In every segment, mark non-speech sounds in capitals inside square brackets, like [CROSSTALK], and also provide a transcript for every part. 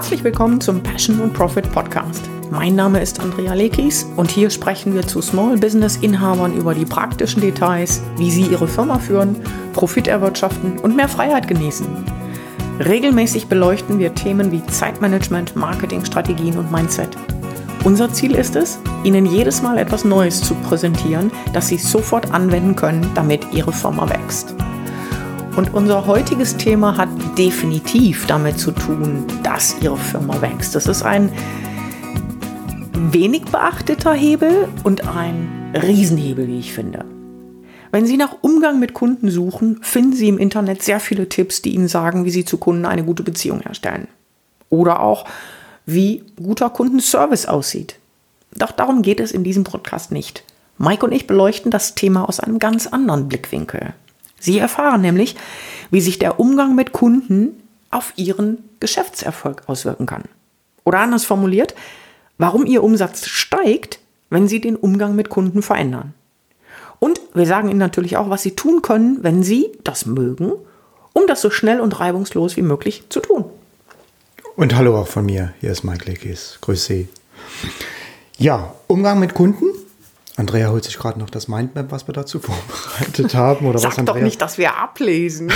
Herzlich willkommen zum Passion und Profit Podcast. Mein Name ist Andrea Lekis und hier sprechen wir zu Small Business Inhabern über die praktischen Details, wie sie ihre Firma führen, Profit erwirtschaften und mehr Freiheit genießen. Regelmäßig beleuchten wir Themen wie Zeitmanagement, Marketingstrategien und Mindset. Unser Ziel ist es, Ihnen jedes Mal etwas Neues zu präsentieren, das Sie sofort anwenden können, damit Ihre Firma wächst. Und unser heutiges Thema hat definitiv damit zu tun, dass Ihre Firma wächst. Das ist ein wenig beachteter Hebel und ein Riesenhebel, wie ich finde. Wenn Sie nach Umgang mit Kunden suchen, finden Sie im Internet sehr viele Tipps, die Ihnen sagen, wie Sie zu Kunden eine gute Beziehung herstellen. Oder auch, wie guter Kundenservice aussieht. Doch darum geht es in diesem Podcast nicht. Mike und ich beleuchten das Thema aus einem ganz anderen Blickwinkel. Sie erfahren nämlich, wie sich der Umgang mit Kunden auf ihren Geschäftserfolg auswirken kann. Oder anders formuliert, warum ihr Umsatz steigt, wenn sie den Umgang mit Kunden verändern. Und wir sagen Ihnen natürlich auch, was Sie tun können, wenn Sie das mögen, um das so schnell und reibungslos wie möglich zu tun. Und hallo auch von mir. Hier ist Mike Lekis. Grüß Sie. Ja, Umgang mit Kunden. Andrea holt sich gerade noch das Mindmap, was wir dazu [LAUGHS] vorbereitet haben. Oder Sag was, Andrea? doch nicht, dass wir ablesen.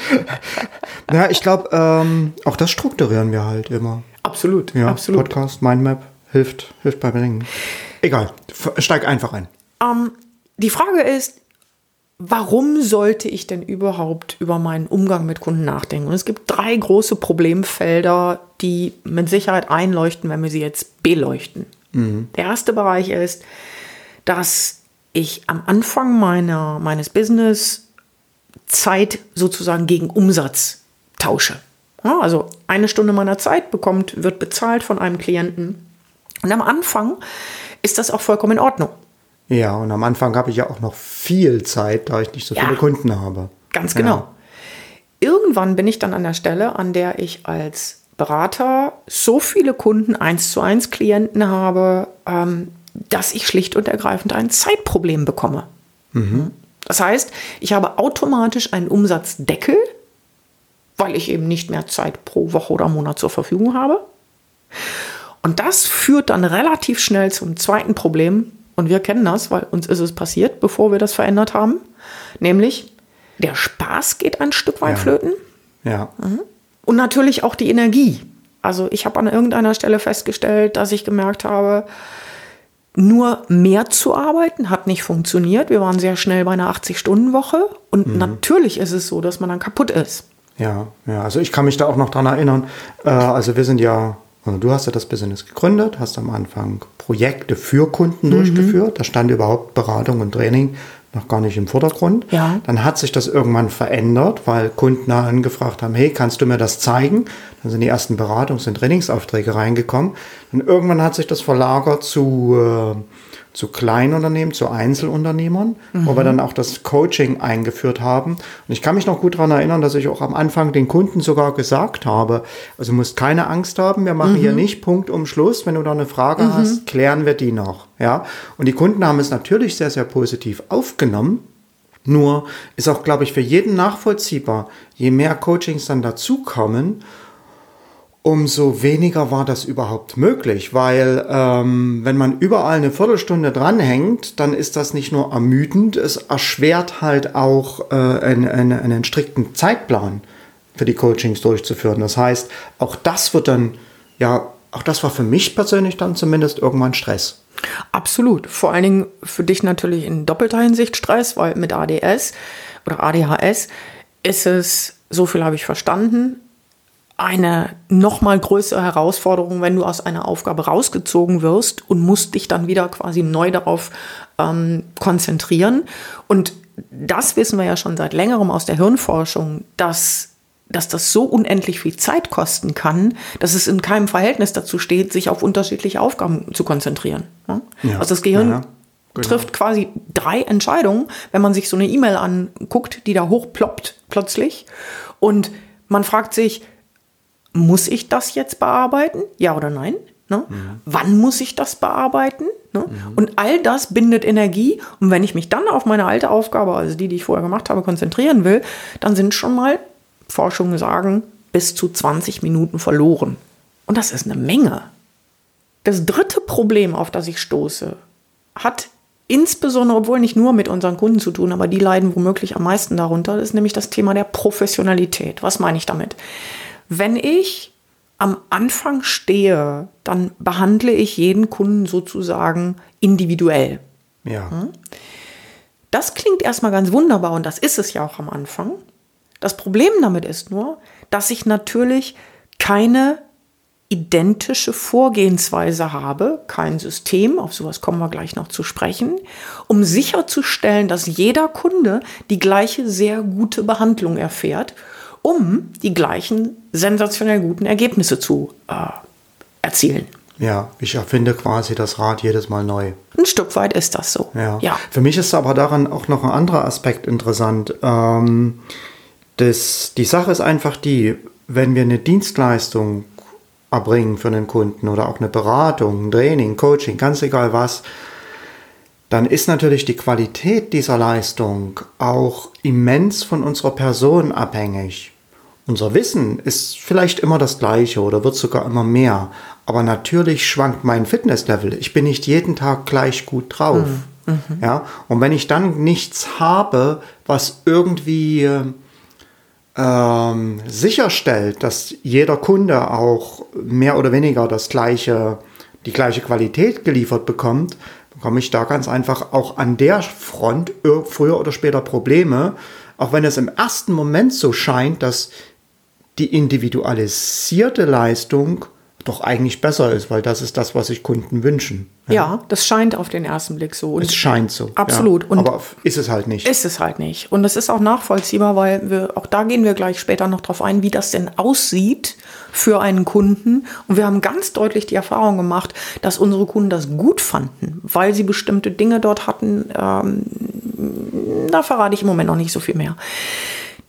[LAUGHS] ja, ich glaube, ähm, auch das strukturieren wir halt immer. absolut, Ja, absolut. Podcast, Mindmap hilft, hilft bei Dingen. Egal, steig einfach ein. Ähm, die Frage ist, warum sollte ich denn überhaupt über meinen Umgang mit Kunden nachdenken? Und es gibt drei große Problemfelder, die mit Sicherheit einleuchten, wenn wir sie jetzt beleuchten. Der erste Bereich ist, dass ich am Anfang meiner, meines Business Zeit sozusagen gegen Umsatz tausche. Ja, also eine Stunde meiner Zeit bekommt, wird bezahlt von einem Klienten. Und am Anfang ist das auch vollkommen in Ordnung. Ja, und am Anfang habe ich ja auch noch viel Zeit, da ich nicht so Ja. viele Kunden habe. Ganz genau. Irgendwann bin ich dann an der Stelle, an der ich als Berater so viele Kunden, eins zu eins Klienten habe, ähm, dass ich schlicht und ergreifend ein Zeitproblem bekomme. Das heißt, ich habe automatisch einen Umsatzdeckel, weil ich eben nicht mehr Zeit pro Woche oder Monat zur Verfügung habe. Und das führt dann relativ schnell zum zweiten Problem. Und wir kennen das, weil uns ist es passiert, bevor wir das verändert haben. Nämlich, der Spaß geht ein Stück weit Ja. flöten Ja. und natürlich auch die Energie. Also ich habe an irgendeiner Stelle festgestellt, dass ich gemerkt habe, nur mehr zu arbeiten hat nicht funktioniert. Wir waren sehr schnell bei einer 80-Stunden-Woche. Und natürlich ist es so, dass man dann kaputt ist. Ja, ja, also ich kann mich da auch noch dran erinnern. Äh, also wir sind ja, also du hast ja das Business gegründet, hast am Anfang Projekte für Kunden durchgeführt. Da stand überhaupt Beratung und Training noch gar nicht im Vordergrund. Ja. Dann hat sich das irgendwann verändert, weil Kunden angefragt haben, hey, kannst du mir das zeigen? Dann sind die ersten Beratungs- und Trainingsaufträge reingekommen. Und irgendwann hat sich das verlagert zu, äh, zu Kleinunternehmen, zu Einzelunternehmern, wo wir dann auch das Coaching eingeführt haben. Und ich kann mich noch gut daran erinnern, dass ich auch am Anfang den Kunden sogar gesagt habe, also du musst keine Angst haben, wir machen hier nicht Punkt um Schluss. Wenn du da eine Frage hast, klären wir die noch. Ja? Und die Kunden haben es natürlich sehr, sehr positiv aufgenommen. Nur ist auch, glaube ich, für jeden nachvollziehbar, je mehr Coachings dann dazukommen, umso weniger war das überhaupt möglich, weil ähm, wenn man überall eine Viertelstunde dranhängt, dann ist das nicht nur ermüdend, es erschwert halt auch äh, einen, einen, einen strikten Zeitplan für die Coachings durchzuführen. Das heißt, auch das wird dann, ja, auch das war für mich persönlich dann zumindest irgendwann Stress. Absolut. Vor allen Dingen für dich natürlich in doppelter Hinsicht Stress, weil mit ADS oder ADHS ist es, so viel habe ich verstanden, eine noch mal größere Herausforderung, wenn du aus einer Aufgabe rausgezogen wirst und musst dich dann wieder quasi neu darauf ähm, konzentrieren. Und das wissen wir ja schon seit längerem aus der Hirnforschung, dass dass das so unendlich viel Zeit kosten kann, dass es in keinem Verhältnis dazu steht, sich auf unterschiedliche Aufgaben zu konzentrieren. Ja? Ja, Also das Gehirn ja, ja. Genau. trifft quasi drei Entscheidungen, wenn man sich so eine E-Mail anguckt, die da hochploppt plötzlich. Und man fragt sich, muss ich das jetzt bearbeiten? Ja oder nein? Ne? Wann muss ich das bearbeiten? Ne? Und all das bindet Energie. Und wenn ich mich dann auf meine alte Aufgabe, also die, die ich vorher gemacht habe, konzentrieren will, dann sind schon mal Forschungen sagen, bis zu 20 Minuten verloren. Und das ist eine Menge. Das dritte Problem, auf das ich stoße, hat insbesondere, obwohl nicht nur mit unseren Kunden zu tun, aber die leiden womöglich am meisten darunter, ist nämlich das Thema der Professionalität. Was meine ich damit? Wenn ich am Anfang stehe, dann behandle ich jeden Kunden sozusagen individuell. Ja. Das klingt erstmal ganz wunderbar und das ist es ja auch am Anfang. Das Problem damit ist nur, dass ich natürlich keine identische Vorgehensweise habe, kein System, auf sowas kommen wir gleich noch zu sprechen, um sicherzustellen, dass jeder Kunde die gleiche sehr gute Behandlung erfährt, um die gleichen sensationell guten Ergebnisse zu äh, erzielen. Ja, ich erfinde quasi das Rad jedes Mal neu. Ein Stück weit ist das so. Ja. ja. Für mich ist aber daran auch noch ein anderer Aspekt interessant. Ähm, das, die Sache ist einfach die, wenn wir eine Dienstleistung erbringen für einen Kunden oder auch eine Beratung, ein Training, Coaching, ganz egal was, dann ist natürlich die Qualität dieser Leistung auch immens von unserer Person abhängig. Unser Wissen ist vielleicht immer das gleiche oder wird sogar immer mehr, aber natürlich schwankt mein Fitnesslevel. Ich bin nicht jeden Tag gleich gut drauf. Mhm. Ja, und wenn ich dann nichts habe, was irgendwie ähm, sicherstellt, dass jeder Kunde auch mehr oder weniger das gleiche, die gleiche Qualität geliefert bekommt, bekomme ich da ganz einfach auch an der Front früher oder später Probleme, auch wenn es im ersten Moment so scheint, dass die individualisierte Leistung doch eigentlich besser ist, weil das ist das, was sich Kunden wünschen. Ja, ja das scheint auf den ersten Blick so. Und es scheint so. Absolut. Ja, Und aber ist es halt nicht. Ist es halt nicht. Und es ist auch nachvollziehbar, weil wir, auch da gehen wir gleich später noch drauf ein, wie das denn aussieht für einen Kunden. Und wir haben ganz deutlich die Erfahrung gemacht, dass unsere Kunden das gut fanden, weil sie bestimmte Dinge dort hatten. Ähm, da verrate ich im Moment noch nicht so viel mehr.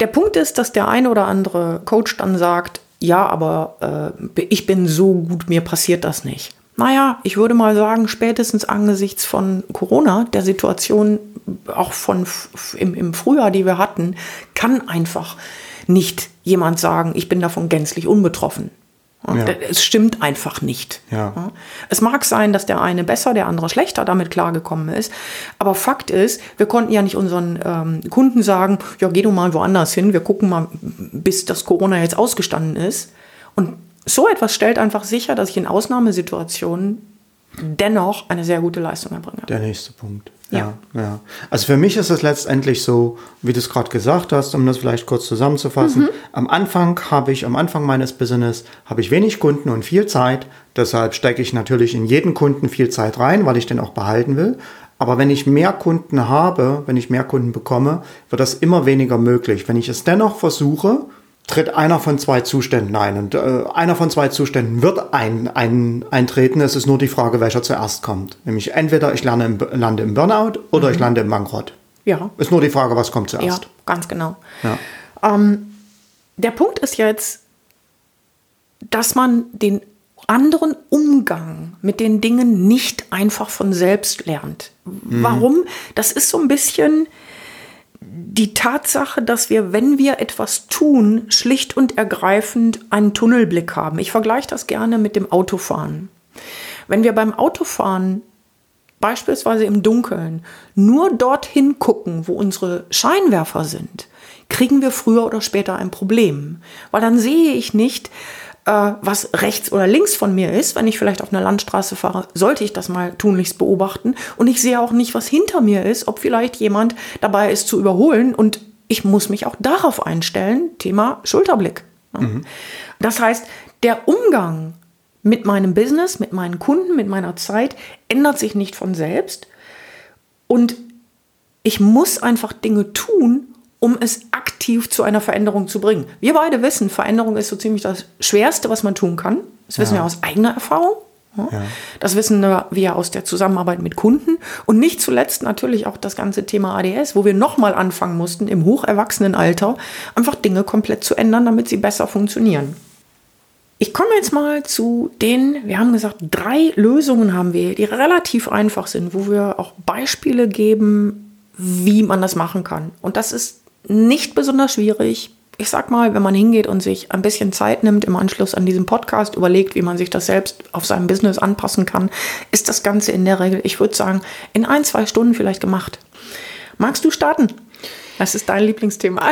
Der Punkt ist, dass der eine oder andere Coach dann sagt, ja, aber äh, ich bin so gut, mir passiert das nicht. Naja, ich würde mal sagen, spätestens angesichts von Corona, der Situation auch von im, im Frühjahr, die wir hatten, kann einfach nicht jemand sagen, ich bin davon gänzlich unbetroffen. Ja. Es stimmt einfach nicht. Ja. Es mag sein, dass der eine besser, der andere schlechter damit klargekommen ist. Aber Fakt ist, wir konnten ja nicht unseren ähm, Kunden sagen, ja, geh du mal woanders hin, wir gucken mal, bis das Corona jetzt ausgestanden ist. Und so etwas stellt einfach sicher, dass ich in Ausnahmesituationen dennoch eine sehr gute Leistung erbringe. Der nächste Punkt. Ja. ja, ja. Also für mich ist es letztendlich so, wie du es gerade gesagt hast, um das vielleicht kurz zusammenzufassen. Mhm. Am Anfang habe ich, am Anfang meines Business habe ich wenig Kunden und viel Zeit. Deshalb stecke ich natürlich in jeden Kunden viel Zeit rein, weil ich den auch behalten will. Aber wenn ich mehr Kunden habe, wenn ich mehr Kunden bekomme, wird das immer weniger möglich. Wenn ich es dennoch versuche, tritt einer von zwei Zuständen ein. Und äh, einer von zwei Zuständen wird ein, ein, eintreten. Es ist nur die Frage, welcher zuerst kommt. Nämlich entweder ich lerne im, lande im Burnout oder mhm. ich lande im Bankrott. Ja. Ist nur die Frage, was kommt zuerst. Ja, ganz genau. Ja. Ähm, der Punkt ist jetzt, dass man den anderen Umgang mit den Dingen nicht einfach von selbst lernt. Mhm. Warum? Das ist so ein bisschen die Tatsache, dass wir, wenn wir etwas tun, schlicht und ergreifend einen Tunnelblick haben. Ich vergleiche das gerne mit dem Autofahren. Wenn wir beim Autofahren beispielsweise im Dunkeln nur dorthin gucken, wo unsere Scheinwerfer sind, kriegen wir früher oder später ein Problem. Weil dann sehe ich nicht, äh, was rechts oder links von mir ist. Wenn ich vielleicht auf einer Landstraße fahre, sollte ich das mal tunlichst beobachten. Und ich sehe auch nicht, was hinter mir ist, ob vielleicht jemand dabei ist zu überholen. Und ich muss mich auch darauf einstellen. Thema Schulterblick. Mhm. Das heißt, der Umgang mit meinem Business, mit meinen Kunden, mit meiner Zeit ändert sich nicht von selbst. Und ich muss einfach Dinge tun, um es aktiv zu einer Veränderung zu bringen. Wir beide wissen, Veränderung ist so ziemlich das Schwerste, was man tun kann. Das wissen ja. wir aus eigener Erfahrung. Ja. Das wissen wir aus der Zusammenarbeit mit Kunden und nicht zuletzt natürlich auch das ganze Thema ADS, wo wir nochmal anfangen mussten, im hocherwachsenen einfach Dinge komplett zu ändern, damit sie besser funktionieren. Ich komme jetzt mal zu den, wir haben gesagt, drei Lösungen haben wir, die relativ einfach sind, wo wir auch Beispiele geben, wie man das machen kann. Und das ist nicht besonders schwierig, ich sag mal, wenn man hingeht und sich ein bisschen Zeit nimmt im Anschluss an diesem Podcast, überlegt, wie man sich das selbst auf seinem Business anpassen kann, ist das Ganze in der Regel, ich würde sagen, in ein, zwei Stunden vielleicht gemacht. Magst du starten? Was ist dein Lieblingsthema?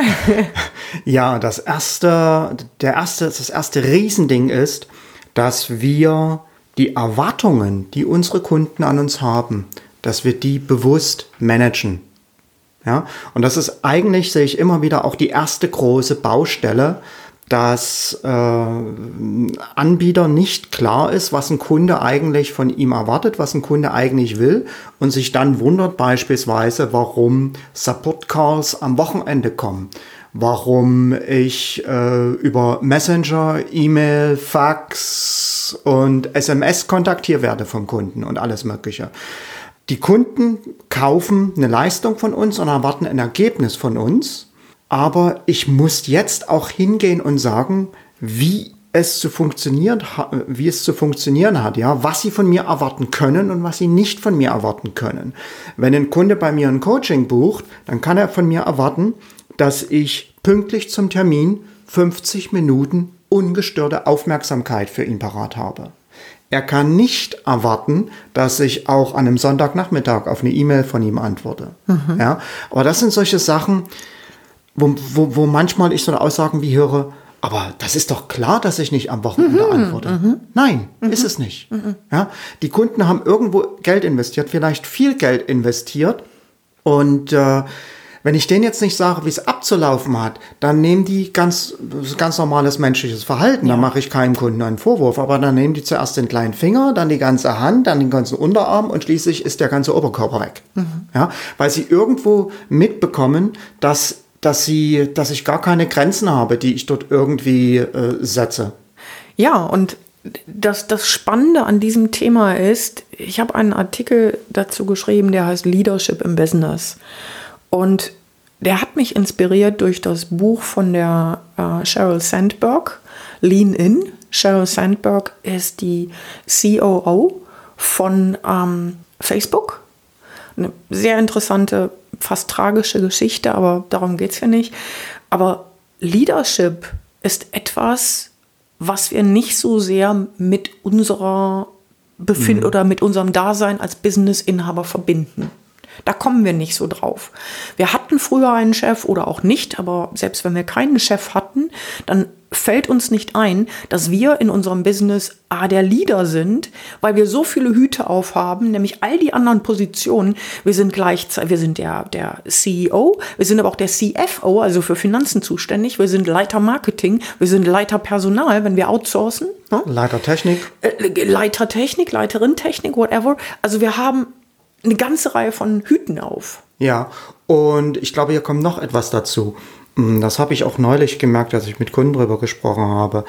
[LAUGHS] ja, das erste, der erste, das erste Riesending ist, dass wir die Erwartungen, die unsere Kunden an uns haben, dass wir die bewusst managen. Ja, und das ist eigentlich, sehe ich immer wieder, auch die erste große Baustelle, dass äh, Anbieter nicht klar ist, was ein Kunde eigentlich von ihm erwartet, was ein Kunde eigentlich will und sich dann wundert beispielsweise, warum Support Calls am Wochenende kommen, warum ich äh, über Messenger, E-Mail, Fax und SMS kontaktiert werde vom Kunden und alles Mögliche. Die Kunden kaufen eine Leistung von uns und erwarten ein Ergebnis von uns. Aber ich muss jetzt auch hingehen und sagen, wie es zu funktionieren, wie es zu funktionieren hat, ja, was sie von mir erwarten können und was sie nicht von mir erwarten können. Wenn ein Kunde bei mir ein Coaching bucht, dann kann er von mir erwarten, dass ich pünktlich zum Termin 50 Minuten ungestörte Aufmerksamkeit für ihn parat habe. Er kann nicht erwarten, dass ich auch an einem Sonntagnachmittag auf eine E-Mail von ihm antworte. Mhm. Ja, aber das sind solche Sachen, wo, wo, wo manchmal ich so Aussagen wie höre, aber das ist doch klar, dass ich nicht am Wochenende mhm, antworte. Mhm. Nein, mhm. ist es nicht. Mhm. Ja, die Kunden haben irgendwo Geld investiert, vielleicht viel Geld investiert und äh, wenn ich denen jetzt nicht sage, wie es abzulaufen hat, dann nehmen die ganz, ganz normales menschliches Verhalten. Ja. Da mache ich keinem Kunden einen Vorwurf. Aber dann nehmen die zuerst den kleinen Finger, dann die ganze Hand, dann den ganzen Unterarm und schließlich ist der ganze Oberkörper weg. Mhm. Ja, weil sie irgendwo mitbekommen, dass, dass sie, dass ich gar keine Grenzen habe, die ich dort irgendwie äh, setze. Ja, und das, das Spannende an diesem Thema ist, ich habe einen Artikel dazu geschrieben, der heißt Leadership im Business. Und der hat mich inspiriert durch das Buch von der äh, Sheryl Sandberg, Lean In. Sheryl Sandberg ist die COO von ähm, Facebook. Eine sehr interessante, fast tragische Geschichte, aber darum geht es ja nicht. Aber Leadership ist etwas, was wir nicht so sehr mit unserer Befind mhm. oder mit unserem Dasein als Businessinhaber verbinden. Da kommen wir nicht so drauf. Wir hatten früher einen Chef oder auch nicht, aber selbst wenn wir keinen Chef hatten, dann fällt uns nicht ein, dass wir in unserem Business A der Leader sind, weil wir so viele Hüte aufhaben, nämlich all die anderen Positionen. Wir sind gleichzeitig, wir sind der, der CEO, wir sind aber auch der CFO, also für Finanzen zuständig, wir sind Leiter Marketing, wir sind Leiter Personal, wenn wir outsourcen. Ne? Leiter Technik. Äh, Leiter Technik, Leiterin Technik, whatever. Also wir haben eine ganze Reihe von Hüten auf. Ja, und ich glaube, hier kommt noch etwas dazu. Mm, das habe ich auch neulich gemerkt, als ich mit Kunden darüber gesprochen habe.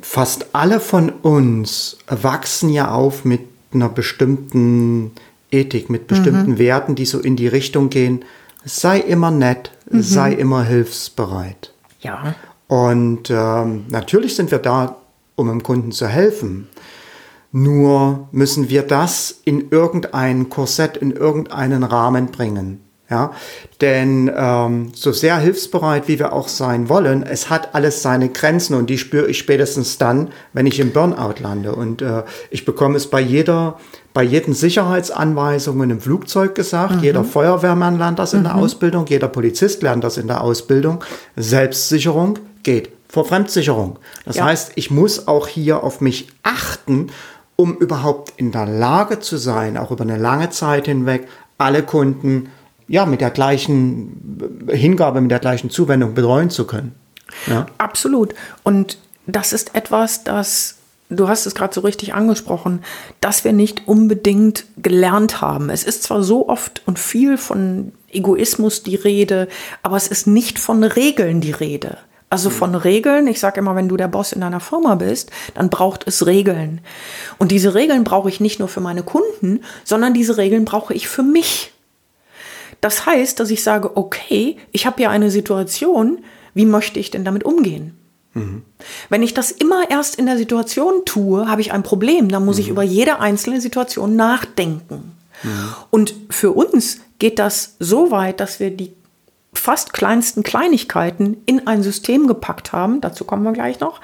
Fast alle von uns wachsen ja auf mit einer bestimmten Ethik, mit bestimmten mhm. Werten, die so in die Richtung gehen, sei immer nett, mhm. sei immer hilfsbereit. Ja. Und ähm, natürlich sind wir da, um dem Kunden zu helfen. Nur müssen wir das in irgendein Korsett, in irgendeinen Rahmen bringen. Ja, denn ähm, so sehr hilfsbereit, wie wir auch sein wollen, es hat alles seine Grenzen und die spüre ich spätestens dann, wenn ich im Burnout lande. Und äh, ich bekomme es bei jeder, bei jeden Sicherheitsanweisungen im Flugzeug gesagt. Mhm. Jeder Feuerwehrmann lernt das in mhm. der Ausbildung, jeder Polizist lernt das in der Ausbildung. Selbstsicherung geht vor Fremdsicherung. Das ja. heißt, ich muss auch hier auf mich achten um überhaupt in der Lage zu sein, auch über eine lange Zeit hinweg, alle Kunden ja mit der gleichen Hingabe, mit der gleichen Zuwendung betreuen zu können. Ja? Absolut. Und das ist etwas, das du hast es gerade so richtig angesprochen, dass wir nicht unbedingt gelernt haben. Es ist zwar so oft und viel von Egoismus die Rede, aber es ist nicht von Regeln die Rede. Also von Regeln, ich sage immer, wenn du der Boss in deiner Firma bist, dann braucht es Regeln. Und diese Regeln brauche ich nicht nur für meine Kunden, sondern diese Regeln brauche ich für mich. Das heißt, dass ich sage, okay, ich habe ja eine Situation, wie möchte ich denn damit umgehen? Mhm. Wenn ich das immer erst in der Situation tue, habe ich ein Problem. Dann muss mhm. ich über jede einzelne Situation nachdenken. Mhm. Und für uns geht das so weit, dass wir die fast kleinsten Kleinigkeiten in ein System gepackt haben, dazu kommen wir gleich noch,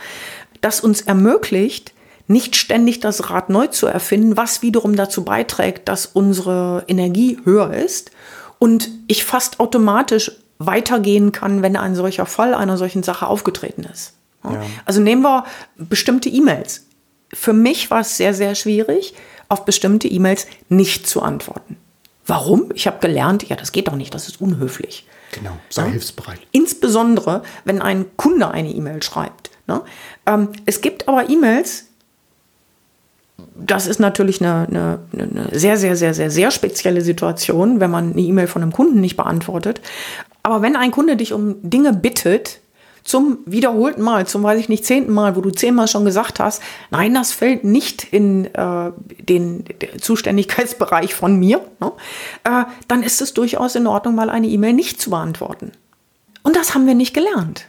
das uns ermöglicht, nicht ständig das Rad neu zu erfinden, was wiederum dazu beiträgt, dass unsere Energie höher ist und ich fast automatisch weitergehen kann, wenn ein solcher Fall einer solchen Sache aufgetreten ist. Ja. Also nehmen wir bestimmte E-Mails. Für mich war es sehr, sehr schwierig, auf bestimmte E-Mails nicht zu antworten. Warum? Ich habe gelernt, ja, das geht doch nicht, das ist unhöflich. Genau, sei ja? hilfsbereit. Insbesondere, wenn ein Kunde eine E-Mail schreibt. Ne? Ähm, es gibt aber E-Mails, das ist natürlich eine, eine, eine, sehr, sehr, sehr, sehr, sehr spezielle Situation, wenn man eine E-Mail von einem Kunden nicht beantwortet. Aber wenn ein Kunde dich um Dinge bittet, zum wiederholten Mal, zum weiß ich nicht zehnten Mal, wo du zehnmal schon gesagt hast, nein, das fällt nicht in äh, den Zuständigkeitsbereich von mir, ne? äh, dann ist es durchaus in Ordnung, mal eine E-Mail nicht zu beantworten. Und das haben wir nicht gelernt.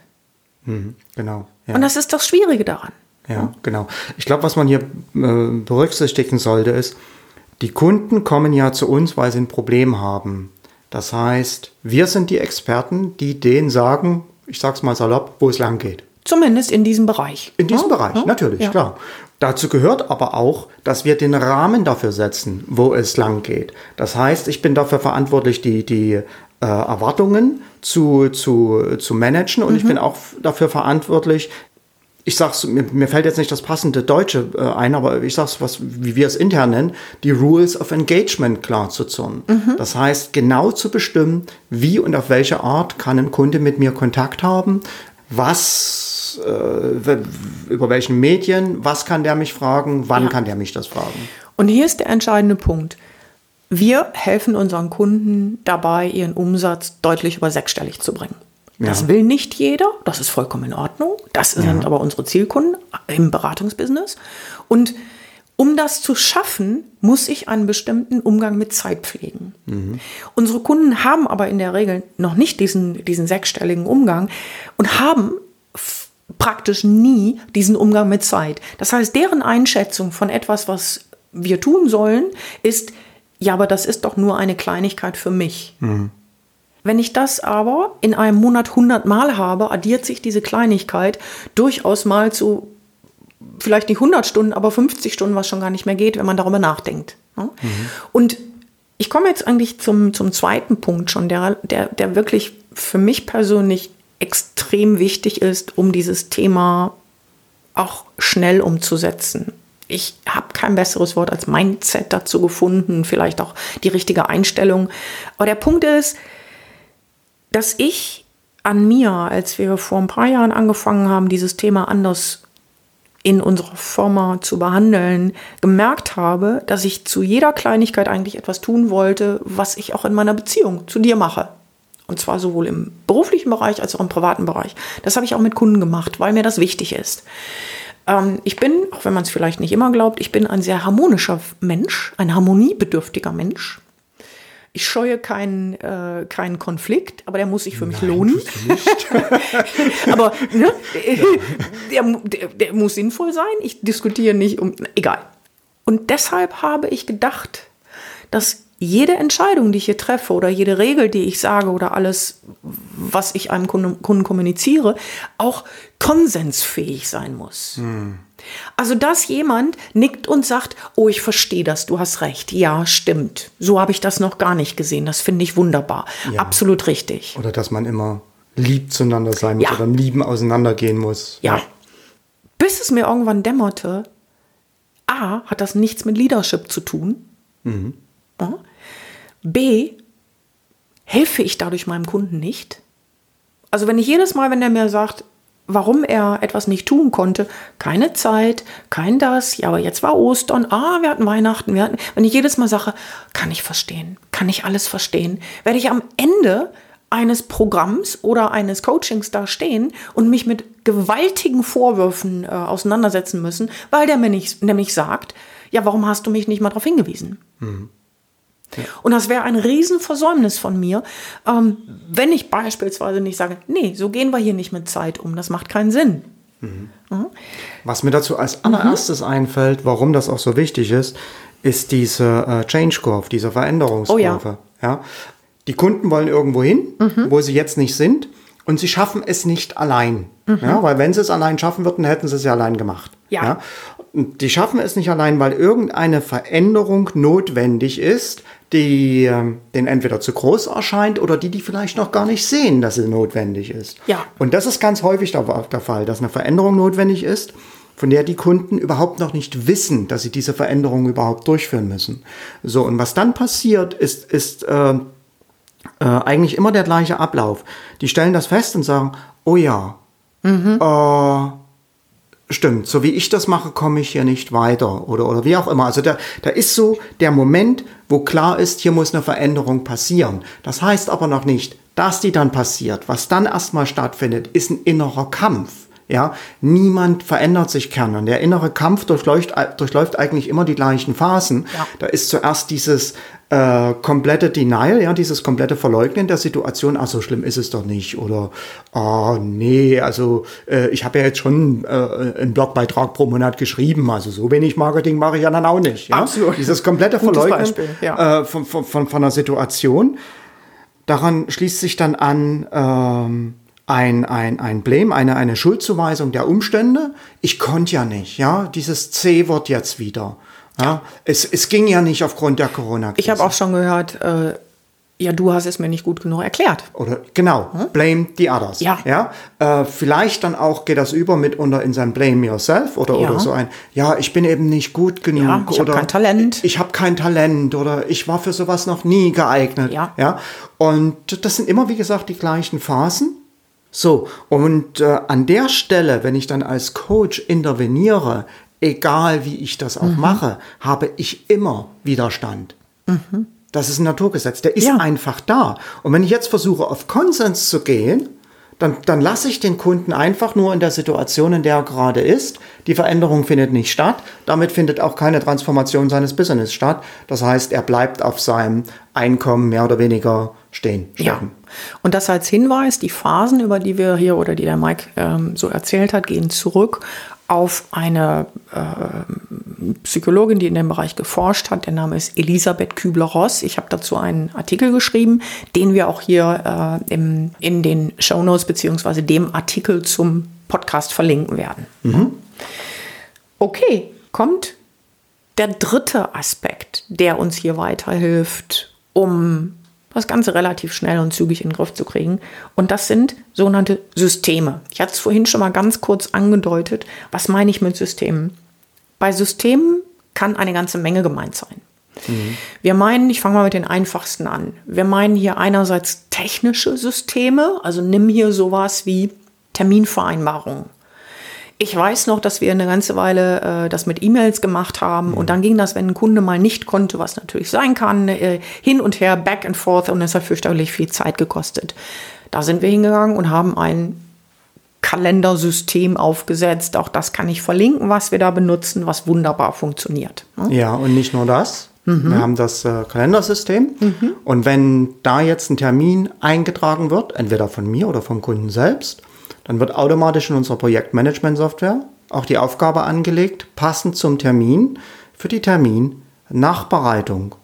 Mhm, genau. Ja. Und das ist das Schwierige daran. Ja, genau. Ich glaube, was man hier äh, berücksichtigen sollte, ist, die Kunden kommen ja zu uns, weil sie ein Problem haben. Das heißt, wir sind die Experten, die denen sagen, ich sag's mal salopp, wo es lang geht. Zumindest in diesem Bereich. In diesem ja, Bereich, ja, natürlich, ja. klar. Dazu gehört aber auch, dass wir den Rahmen dafür setzen, wo es lang geht. Das heißt, ich bin dafür verantwortlich, die, die äh, Erwartungen zu, zu, zu managen und mhm. ich bin auch dafür verantwortlich, ich sag's, mir, mir fällt jetzt nicht das passende Deutsche äh, ein, aber ich sag's, was, wie wir es intern nennen, die Rules of Engagement klar zu zurren. Mhm. Das heißt, genau zu bestimmen, wie und auf welche Art kann ein Kunde mit mir Kontakt haben, was, äh, über welchen Medien, was kann der mich fragen, wann ja. kann der mich das fragen. Und hier ist der entscheidende Punkt. Wir helfen unseren Kunden dabei, ihren Umsatz deutlich über sechsstellig zu bringen. Das ja. will nicht jeder, das ist vollkommen in Ordnung. Das sind ja. aber unsere Zielkunden im Beratungsbusiness. Und um das zu schaffen, muss ich einen bestimmten Umgang mit Zeit pflegen. Mhm. Unsere Kunden haben aber in der Regel noch nicht diesen, diesen sechsstelligen Umgang und haben praktisch nie diesen Umgang mit Zeit. Das heißt, deren Einschätzung von etwas, was wir tun sollen, ist, ja, aber das ist doch nur eine Kleinigkeit für mich. Mhm. Wenn ich das aber in einem Monat 100 Mal habe, addiert sich diese Kleinigkeit durchaus mal zu vielleicht nicht 100 Stunden, aber 50 Stunden, was schon gar nicht mehr geht, wenn man darüber nachdenkt. Mhm. Und ich komme jetzt eigentlich zum, zum zweiten Punkt schon, der, der, der wirklich für mich persönlich extrem wichtig ist, um dieses Thema auch schnell umzusetzen. Ich habe kein besseres Wort als Mindset dazu gefunden, vielleicht auch die richtige Einstellung. Aber der Punkt ist, dass ich an mir, als wir vor ein paar Jahren angefangen haben, dieses Thema anders in unserer Firma zu behandeln, gemerkt habe, dass ich zu jeder Kleinigkeit eigentlich etwas tun wollte, was ich auch in meiner Beziehung zu dir mache. Und zwar sowohl im beruflichen Bereich als auch im privaten Bereich. Das habe ich auch mit Kunden gemacht, weil mir das wichtig ist. Ähm, ich bin, auch wenn man es vielleicht nicht immer glaubt, ich bin ein sehr harmonischer Mensch, ein harmoniebedürftiger Mensch. Ich scheue keinen, äh, keinen Konflikt, aber der muss sich für mich Nein, lohnen. [LAUGHS] aber ne, der, der, der muss sinnvoll sein. Ich diskutiere nicht um. Egal. Und deshalb habe ich gedacht, dass jede Entscheidung, die ich hier treffe oder jede Regel, die ich sage oder alles, was ich einem Kunden, Kunden kommuniziere, auch konsensfähig sein muss. Hm. Also, dass jemand nickt und sagt, oh, ich verstehe das, du hast recht. Ja, stimmt. So habe ich das noch gar nicht gesehen. Das finde ich wunderbar. Ja. Absolut richtig. Oder dass man immer lieb zueinander sein muss ja. oder im Lieben auseinandergehen muss. Ja. ja. Bis es mir irgendwann dämmerte, A, hat das nichts mit Leadership zu tun. Mhm. B, helfe ich dadurch meinem Kunden nicht. Also wenn ich jedes Mal, wenn er mir sagt, warum er etwas nicht tun konnte. Keine Zeit, kein das, ja, aber jetzt war Ostern, ah, wir hatten Weihnachten, wir hatten, wenn ich jedes Mal sage, kann ich verstehen, kann ich alles verstehen, werde ich am Ende eines Programms oder eines Coachings da stehen und mich mit gewaltigen Vorwürfen äh, auseinandersetzen müssen, weil der mir nicht, nämlich sagt, ja, warum hast du mich nicht mal darauf hingewiesen? Mhm. Und das wäre ein Riesenversäumnis von mir, ähm, wenn ich beispielsweise nicht sage, nee, so gehen wir hier nicht mit Zeit um, das macht keinen Sinn. Mhm. Mhm. Was mir dazu als allererstes mhm. einfällt, warum das auch so wichtig ist, ist diese äh, Change Curve, diese Veränderungskurve. Oh ja. ja. die Kunden wollen irgendwo hin, wo sie jetzt nicht sind und sie schaffen es nicht allein. Ja, weil wenn sie es allein schaffen würden, hätten sie es ja allein gemacht. Ja. Und die schaffen es nicht allein, weil irgendeine Veränderung notwendig ist, die ähm, denen entweder zu groß erscheint oder die, die vielleicht noch gar nicht sehen, dass sie notwendig ist. Ja. Und das ist ganz häufig der, der Fall, dass eine Veränderung notwendig ist, von der die Kunden überhaupt noch nicht wissen, dass sie diese Veränderung überhaupt durchführen müssen. So, und was dann passiert, ist, ist äh, äh, eigentlich immer der gleiche Ablauf. Die stellen das fest und sagen, oh ja, äh, stimmt, so wie ich das mache, komme ich hier nicht weiter oder, oder wie auch immer. Also da, da ist so der Moment, wo klar ist, hier muss eine Veränderung passieren. Das heißt aber noch nicht, dass die dann passiert. Was dann erstmal stattfindet, ist ein innerer Kampf. Ja, niemand verändert sich gern. Und der innere Kampf durchläuft, durchläuft eigentlich immer die gleichen Phasen. Ja. Da ist zuerst dieses äh, komplette Denial, ja, dieses komplette Verleugnen der Situation. Ach, so schlimm ist es doch nicht. Oder, oh, nee, also äh, ich habe ja jetzt schon äh, einen Blogbeitrag pro Monat geschrieben. Also so wenig Marketing mache ich ja dann auch nicht. Ja? Absolut. Dieses komplette Verleugnen Beispiel, ja. äh, von, von, von, von einer Situation. Daran schließt sich dann an ähm, ein, ein, ein Blame, eine, eine Schuldzuweisung der Umstände. Ich konnte ja nicht, ja, dieses C-Wort jetzt wieder. Ja, es, es ging ja nicht aufgrund der Corona-Krise. Ich habe auch schon gehört, äh, ja, du hast es mir nicht gut genug erklärt. Oder genau, blame the others. Ja. ja? Äh, vielleicht dann auch geht das über mitunter in sein blame yourself oder, Ja. oder so ein, ja, ich bin eben nicht gut genug. Ja, ich hab oder kein Talent. Ich habe kein Talent oder ich war für sowas noch nie geeignet. Ja. ja? Und das sind immer, wie gesagt, die gleichen Phasen. So, und äh, an der Stelle, wenn ich dann als Coach interveniere, egal wie ich das auch Mhm. mache, habe ich immer Widerstand. Das ist ein Naturgesetz, der ist Ja. einfach da. Und wenn ich jetzt versuche, auf Konsens zu gehen, dann, dann lasse ich den Kunden einfach nur in der Situation, in der er gerade ist. Die Veränderung findet nicht statt. Damit findet auch keine Transformation seines Business statt. Das heißt, er bleibt auf seinem Einkommen mehr oder weniger stehen. Ja. stecken. Und das als Hinweis, die Phasen, über die wir hier oder die der Mike ähm, so erzählt hat, gehen zurück auf eine äh, Psychologin, die in dem Bereich geforscht hat. Der Name ist Elisabeth Kübler-Ross. Ich habe dazu einen Artikel geschrieben, den wir auch hier äh, im, in den Shownotes beziehungsweise dem Artikel zum Podcast verlinken werden. Okay, kommt der dritte Aspekt, der uns hier weiterhilft, um das Ganze relativ schnell und zügig in den Griff zu kriegen. Und das sind sogenannte Systeme. Ich hatte es vorhin schon mal ganz kurz angedeutet. Was meine ich mit Systemen? Bei Systemen kann eine ganze Menge gemeint sein. Wir meinen, ich fange mal mit den einfachsten an. Wir meinen hier einerseits technische Systeme, also nimm hier sowas wie Terminvereinbarungen. Ich weiß noch, dass wir eine ganze Weile äh, das mit E-Mails gemacht haben und dann ging das, wenn ein Kunde mal nicht konnte, was natürlich sein kann, äh, hin und her, back and forth und es hat fürchterlich viel Zeit gekostet. Da sind wir hingegangen und haben ein Kalendersystem aufgesetzt. Auch das kann ich verlinken, was wir da benutzen, was wunderbar funktioniert. ne? Ja, und nicht nur das. Wir haben das äh, Kalendersystem. Und wenn da jetzt ein Termin eingetragen wird, entweder von mir oder vom Kunden selbst, dann wird automatisch in unserer Projektmanagement-Software auch die Aufgabe angelegt, passend zum Termin für die Termin-Nachbereitung.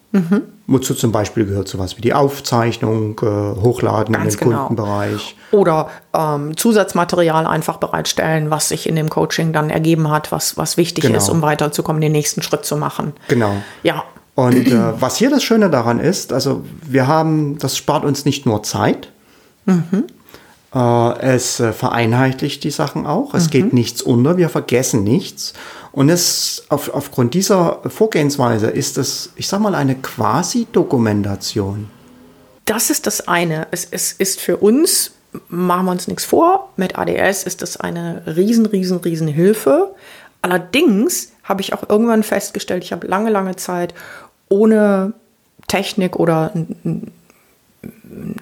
Wozu zum Beispiel gehört sowas wie die Aufzeichnung, äh, Hochladen Ganz in den genau. Kundenbereich. Oder ähm, Zusatzmaterial einfach bereitstellen, was sich in dem Coaching dann ergeben hat, was, was wichtig Genau. ist, um weiterzukommen, den nächsten Schritt zu machen. Genau. Ja, Und äh, was hier das Schöne daran ist, also wir haben, das spart uns nicht nur Zeit, äh, es äh, vereinheitlicht die Sachen auch, es geht nichts unter, wir vergessen nichts. Und es auf, aufgrund dieser Vorgehensweise ist es, ich sag mal, eine Quasi-Dokumentation. das ist das eine. Es, es ist für uns, machen wir uns nichts vor, mit ADS ist das eine riesen, riesen, riesen Hilfe. Allerdings habe ich auch irgendwann festgestellt, ich habe lange, lange Zeit ohne Technik oder ein,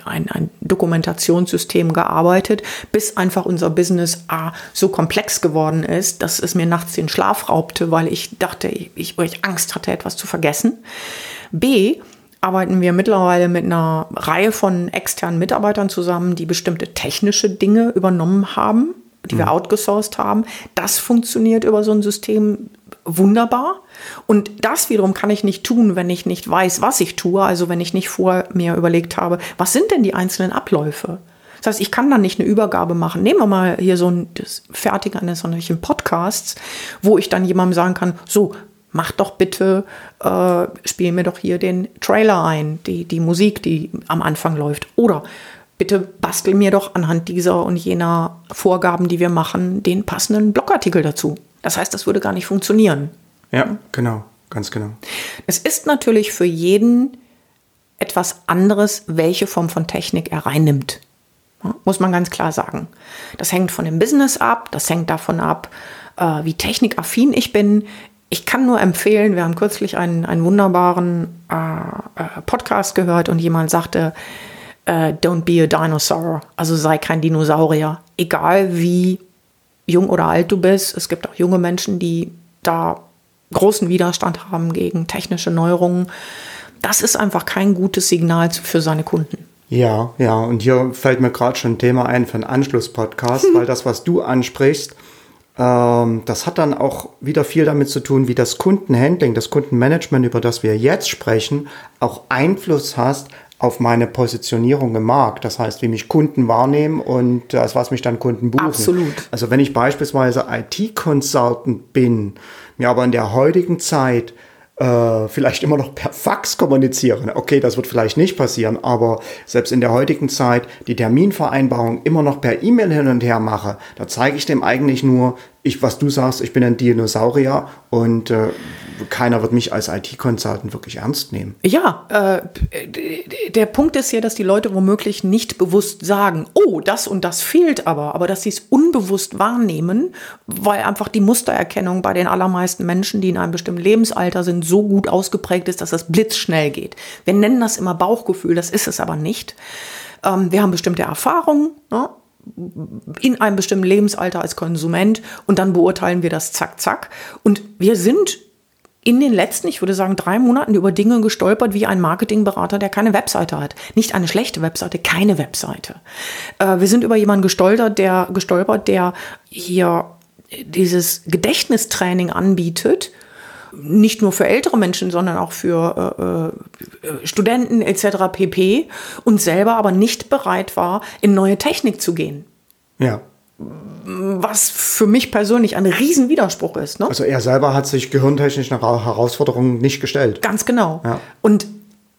ein, ein Dokumentationssystem gearbeitet, bis einfach unser Business A so komplex geworden ist, dass es mir nachts den Schlaf raubte, weil ich dachte, ich, ich, ich Angst hatte, etwas zu vergessen. B, arbeiten wir mittlerweile mit einer Reihe von externen Mitarbeitern zusammen, die bestimmte technische Dinge übernommen haben. die wir outgesourced haben. Das funktioniert über so ein System wunderbar. Und das wiederum kann ich nicht tun, wenn ich nicht weiß, was ich tue. Also wenn ich nicht vor mir überlegt habe, was sind denn die einzelnen Abläufe? Das heißt, ich kann dann nicht eine Übergabe machen. Nehmen wir mal hier so ein das Fertigen eines solchen Podcasts, wo ich dann jemandem sagen kann, so, mach doch bitte, äh, spiel mir doch hier den Trailer ein, die, die Musik, die am Anfang läuft. Oder bitte bastel mir doch anhand dieser und jener Vorgaben, die wir machen, den passenden Blogartikel dazu. Das heißt, das würde gar nicht funktionieren. Ja, genau, ganz genau. Es ist natürlich für jeden etwas anderes, welche Form von Technik er reinnimmt. Muss man ganz klar sagen. Das hängt von dem Business ab, das hängt davon ab, äh, wie technikaffin ich bin. Ich kann nur empfehlen, wir haben kürzlich einen, einen wunderbaren äh, äh Podcast gehört und jemand sagte, äh, don't be a dinosaur, also sei kein Dinosaurier. Egal wie jung oder alt du bist, es gibt auch junge Menschen, die da großen Widerstand haben gegen technische Neuerungen. Das ist einfach kein gutes Signal für seine Kunden. Ja, ja, und hier fällt mir gerade schon ein Thema ein für einen Anschlusspodcast, hm. weil das, was du ansprichst, ähm, das hat dann auch wieder viel damit zu tun, wie das Kundenhandling, das Kundenmanagement, über das wir jetzt sprechen, auch Einfluss hast auf meine Positionierung im Markt. Das heißt, wie mich Kunden wahrnehmen und als was mich dann Kunden buchen. Absolut. Also wenn ich beispielsweise IT-Consultant bin, mir aber in der heutigen Zeit äh, vielleicht immer noch per Fax kommunizieren. Okay, das wird vielleicht nicht passieren, aber selbst in der heutigen Zeit die Terminvereinbarung immer noch per E-Mail hin und her mache, da zeige ich dem eigentlich nur, ich, was du sagst, ich bin ein Dinosaurier und äh, keiner wird mich als IT-Consultant wirklich ernst nehmen. Ja, äh, der Punkt ist ja, dass die Leute womöglich nicht bewusst sagen, oh, das und das fehlt aber, aber dass sie es unbewusst wahrnehmen, weil einfach die Mustererkennung bei den allermeisten Menschen, die in einem bestimmten Lebensalter sind, so gut ausgeprägt ist, dass das blitzschnell geht. Wir nennen das immer Bauchgefühl, das ist es aber nicht. Ähm, wir haben bestimmte Erfahrungen, ne? In einem bestimmten Lebensalter als Konsument und dann beurteilen wir das zack, zack. Und wir sind in den letzten, ich würde sagen, drei Monaten über Dinge gestolpert, wie ein Marketingberater, der keine Webseite hat. Nicht eine schlechte Webseite, keine Webseite. Äh, wir sind über jemanden gestolpert, der, gestolpert, der hier dieses Gedächtnistraining anbietet, nicht nur für ältere Menschen, sondern auch für äh, äh, Studenten etc. pp. und selber aber nicht bereit war, in neue Technik zu gehen. Ja. Was für mich persönlich ein Riesenwiderspruch ist. Ne? Also er selber hat sich gehirntechnisch nach Herausforderungen nicht gestellt. Ganz genau. Ja. Und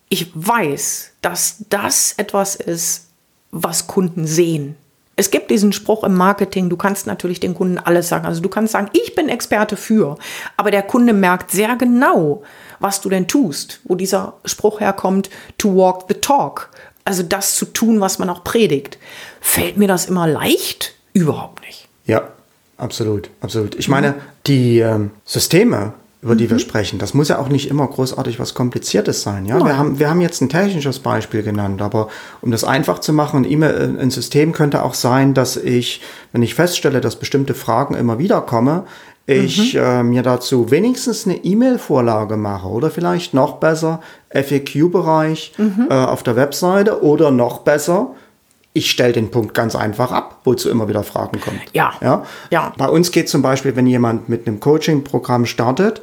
ich weiß, dass das etwas ist, was Kunden sehen. Es gibt diesen Spruch im Marketing, du kannst natürlich den Kunden alles sagen. Also du kannst sagen, ich bin Experte für, aber der Kunde merkt sehr genau, was du denn tust, wo dieser Spruch herkommt, to walk the talk. Also das zu tun, was man auch predigt. Fällt mir das immer leicht? Überhaupt nicht. Ja, absolut, absolut. Ich meine, die ähm, Systeme, über die mhm. wir sprechen. Das muss ja auch nicht immer großartig was Kompliziertes sein. Ja, wir haben, wir haben jetzt ein technisches Beispiel genannt, aber um das einfach zu machen, ein, äh, ein System könnte auch sein, dass ich, wenn ich feststelle, dass bestimmte Fragen immer wieder kommen, ich mhm. äh, mir dazu wenigstens eine E-Mail-Vorlage mache oder vielleicht noch besser FAQ-Bereich mhm. äh, auf der Webseite oder noch besser ich stelle den Punkt ganz einfach ab, wozu immer wieder Fragen kommen. Ja. ja? ja. Bei uns geht zum Beispiel, wenn jemand mit einem Coaching-Programm startet,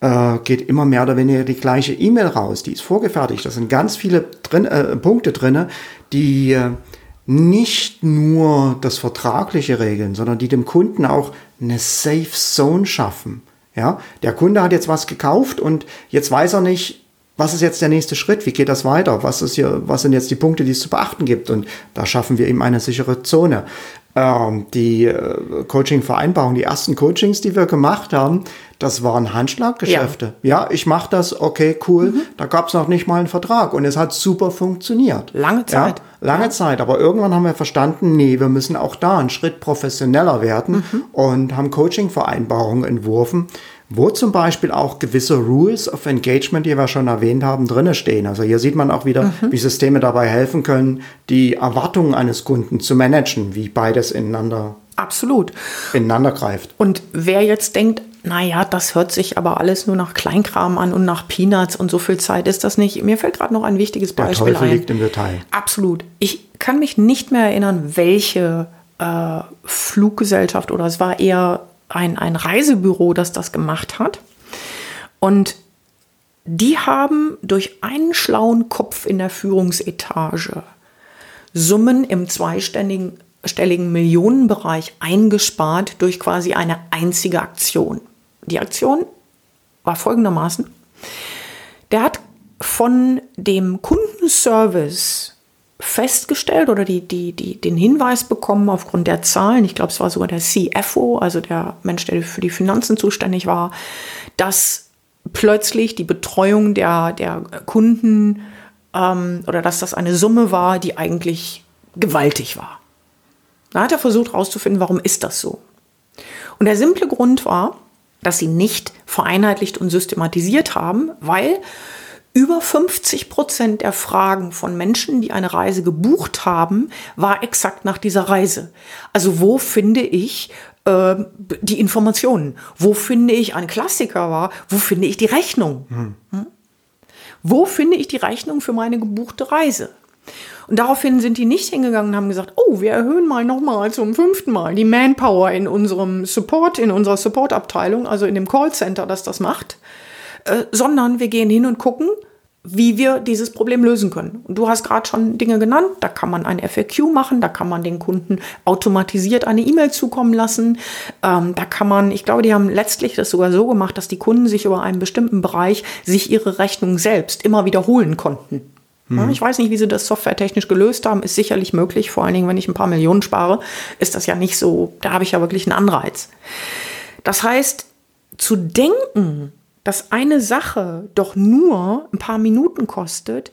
äh, geht immer mehr oder weniger die gleiche E-Mail raus. Die ist vorgefertigt. Da sind ganz viele drin, äh, Punkte drin, die äh, nicht nur das Vertragliche regeln, sondern die dem Kunden auch eine Safe Zone schaffen. Ja, der Kunde hat jetzt was gekauft und jetzt weiß er nicht, was ist jetzt der nächste Schritt? Wie geht das weiter? Was ist hier, was sind jetzt die Punkte, die es zu beachten gibt? Und da schaffen wir eben eine sichere Zone. Ähm, die äh, Coaching-Vereinbarung, die ersten Coachings, die wir gemacht haben, das waren Handschlaggeschäfte. Ja, ja ich mache das, okay, cool. Mhm. Da gab es noch nicht mal einen Vertrag und es hat super funktioniert. Lange Zeit. Ja, lange ja. Zeit. Aber irgendwann haben wir verstanden, nee, wir müssen auch da einen Schritt professioneller werden mhm. und haben Coaching-Vereinbarungen entworfen wo zum Beispiel auch gewisse Rules of Engagement, die wir schon erwähnt haben, drinne stehen. Also hier sieht man auch wieder, mhm. wie Systeme dabei helfen können, die Erwartungen eines Kunden zu managen, wie beides ineinander Absolut. ineinander greift. Und wer jetzt denkt, naja, das hört sich aber alles nur nach Kleinkram an und nach Peanuts und so viel Zeit ist das nicht. Mir fällt gerade noch ein wichtiges Beispiel Der Teufel ein. liegt im Detail. Absolut. Ich kann mich nicht mehr erinnern, welche äh, Fluggesellschaft oder es war eher ein, ein Reisebüro, das das gemacht hat. Und die haben durch einen schlauen Kopf in der Führungsetage Summen im zweistelligen stelligen Millionenbereich eingespart durch quasi eine einzige Aktion. Die Aktion war folgendermaßen. Der hat von dem Kundenservice festgestellt oder die, die, die, den Hinweis bekommen aufgrund der Zahlen, ich glaube es war sogar der CFO, also der Mensch, der für die Finanzen zuständig war, dass plötzlich die Betreuung der, der Kunden ähm, oder dass das eine Summe war, die eigentlich gewaltig war. Da hat er versucht herauszufinden, warum ist das so. Und der simple Grund war, dass sie nicht vereinheitlicht und systematisiert haben, weil über 50 Prozent der Fragen von Menschen, die eine Reise gebucht haben, war exakt nach dieser Reise. Also wo finde ich äh, die Informationen? Wo finde ich ein Klassiker war? Wo finde ich die Rechnung? Hm. Hm? Wo finde ich die Rechnung für meine gebuchte Reise? Und daraufhin sind die nicht hingegangen und haben gesagt, oh, wir erhöhen mal nochmal zum fünften Mal die Manpower in unserem Support, in unserer Supportabteilung, also in dem Callcenter, das das macht, äh, sondern wir gehen hin und gucken, wie wir dieses Problem lösen können. Und du hast gerade schon Dinge genannt, da kann man ein FAQ machen, da kann man den Kunden automatisiert eine E-Mail zukommen lassen, ähm, da kann man, ich glaube, die haben letztlich das sogar so gemacht, dass die Kunden sich über einen bestimmten Bereich sich ihre Rechnung selbst immer wiederholen konnten. Mhm. Ich weiß nicht, wie sie das softwaretechnisch gelöst haben. Ist sicherlich möglich. Vor allen Dingen, wenn ich ein paar Millionen spare, ist das ja nicht so. Da habe ich ja wirklich einen Anreiz. Das heißt, zu denken, dass eine Sache doch nur ein paar Minuten kostet,